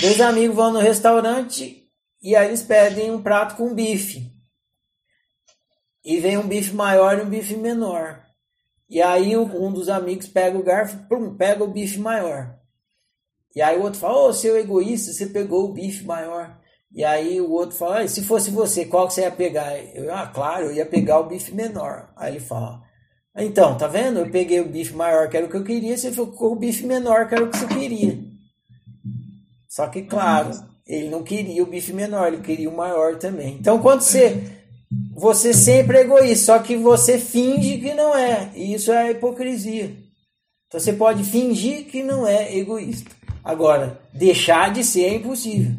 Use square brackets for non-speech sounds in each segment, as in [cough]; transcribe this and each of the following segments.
Dois amigos vão no restaurante e aí eles pedem um prato com bife. E vem um bife maior e um bife menor. E aí um dos amigos pega o garfo, pum, pega o bife maior. E aí o outro fala, ô, oh, seu egoísta, você pegou o bife maior. E aí o outro fala, se fosse você, qual que você ia pegar? Eu, ah, claro, eu ia pegar o bife menor. Aí ele fala, então, tá vendo? Eu peguei o bife maior, que era o que eu queria, você ficou com o bife menor, que era o que você queria. Só que, claro, ele não queria o bife menor, ele queria o maior também. Então, quando você você sempre é egoísta, só que você finge que não é. E isso é hipocrisia. Então você pode fingir que não é egoísta. Agora, deixar de ser é impossível.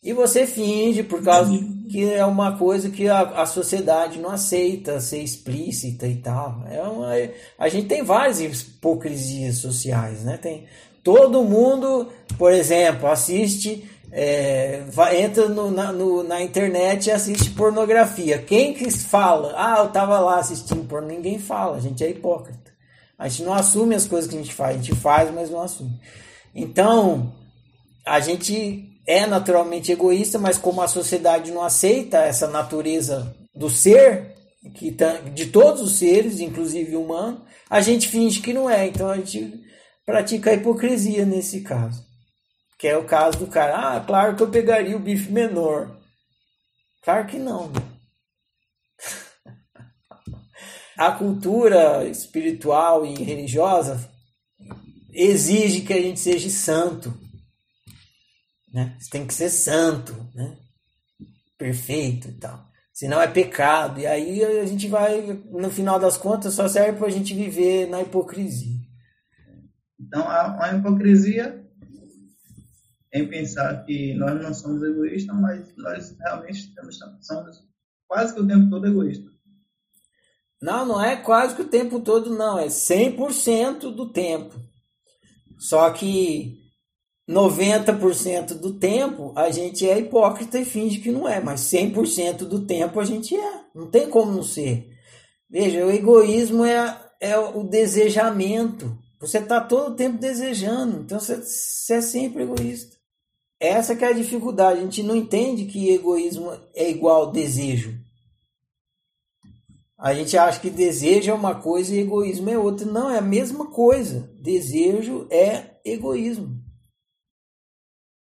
E você finge por causa que é uma coisa que a, a sociedade não aceita ser explícita e tal. É uma, a gente tem várias hipocrisias sociais, né? Tem todo mundo, por exemplo, assiste é, vai, entra no, na, no, na, internet e assiste pornografia. Quem que fala? Ah, eu tava lá assistindo porno. Ninguém fala, a gente é hipócrita. A gente não assume as coisas que a gente faz, a gente faz, mas não assume. Então, a gente é naturalmente egoísta, mas como a sociedade não aceita essa natureza do ser, que tá, de todos os seres, inclusive humano, a gente finge que não é. Então a gente pratica a hipocrisia nesse caso. Que é o caso do cara, ah, claro que eu pegaria o bife menor. Claro que não. Né? [laughs] a cultura espiritual e religiosa exige que a gente seja santo. Né? Você tem que ser santo, né? perfeito e tal. Senão é pecado. E aí a gente vai, no final das contas, só serve para a gente viver na hipocrisia. Então, a, a hipocrisia em pensar que nós não somos egoístas, mas nós realmente somos quase que o tempo todo egoístas. Não, não é quase que o tempo todo, não. É 100% do tempo. Só que 90% do tempo a gente é hipócrita e finge que não é, mas 100% do tempo a gente é. Não tem como não ser. Veja, o egoísmo é, é o desejamento. Você está todo o tempo desejando, então você, você é sempre egoísta. Essa que é a dificuldade. A gente não entende que egoísmo é igual desejo. A gente acha que desejo é uma coisa e egoísmo é outra. Não, é a mesma coisa. Desejo é egoísmo.